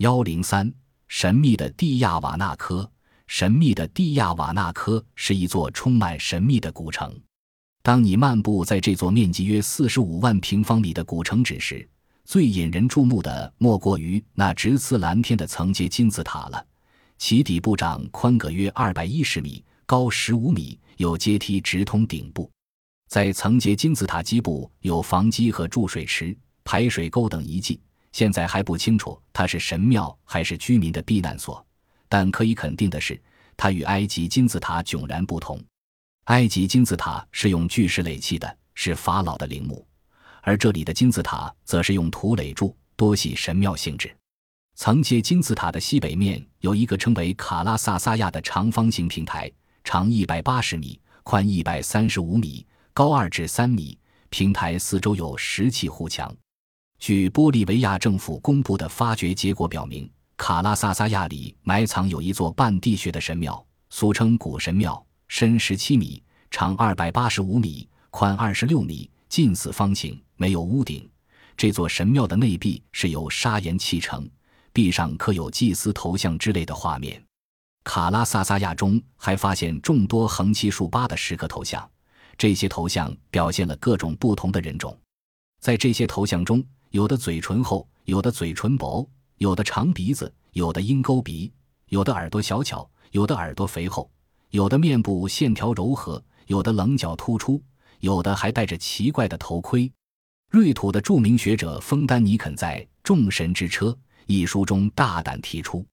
幺零三，神秘的蒂亚瓦纳科。神秘的蒂亚瓦纳科是一座充满神秘的古城。当你漫步在这座面积约四十五万平方米的古城址时，最引人注目的莫过于那直刺蓝天的层阶金字塔了。其底部长宽个约二百一十米，高十五米，有阶梯直通顶部。在层阶金字塔基部有房基和注水池、排水沟等遗迹。现在还不清楚它是神庙还是居民的避难所。但可以肯定的是，它与埃及金字塔迥然不同。埃及金字塔是用巨石垒砌的，是法老的陵墓；而这里的金字塔则是用土垒筑，多系神庙性质。层阶金字塔的西北面有一个称为卡拉萨萨亚的长方形平台，长一百八十米，宽一百三十五米，高二至三米。平台四周有石砌护墙。据玻利维亚政府公布的发掘结果表明。卡拉萨萨亚里埋藏有一座半地穴的神庙，俗称古神庙，深十七米，长二百八十五米，宽二十六米，近似方形，没有屋顶。这座神庙的内壁是由砂岩砌成，壁上刻有祭司头像之类的画面。卡拉萨萨亚中还发现众多横七竖八的石刻头像，这些头像表现了各种不同的人种。在这些头像中，有的嘴唇厚，有的嘴唇薄。有的长鼻子，有的鹰钩鼻，有的耳朵小巧，有的耳朵肥厚，有的面部线条柔和，有的棱角突出，有的还戴着奇怪的头盔。瑞土的著名学者枫丹尼肯在《众神之车》一书中大胆提出，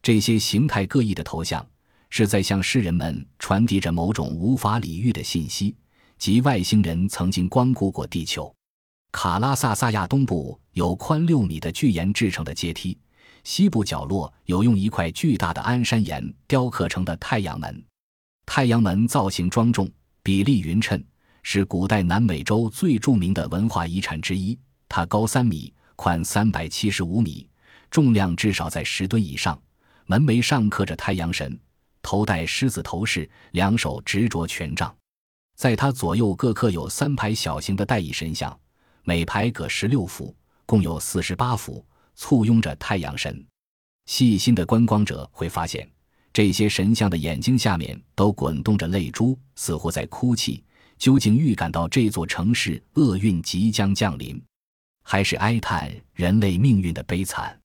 这些形态各异的头像是在向世人们传递着某种无法理喻的信息，即外星人曾经光顾过地球。卡拉萨萨亚东部有宽六米的巨岩制成的阶梯，西部角落有用一块巨大的安山岩雕刻成的太阳门。太阳门造型庄重，比例匀称，是古代南美洲最著名的文化遗产之一。它高三米，宽三百七十五米，重量至少在十吨以上。门楣上刻着太阳神，头戴狮子头饰，两手执着权杖，在他左右各刻有三排小型的带翼神像。每排各十六幅，共有四十八幅，簇拥着太阳神。细心的观光者会发现，这些神像的眼睛下面都滚动着泪珠，似乎在哭泣。究竟预感到这座城市厄运即将降临，还是哀叹人类命运的悲惨？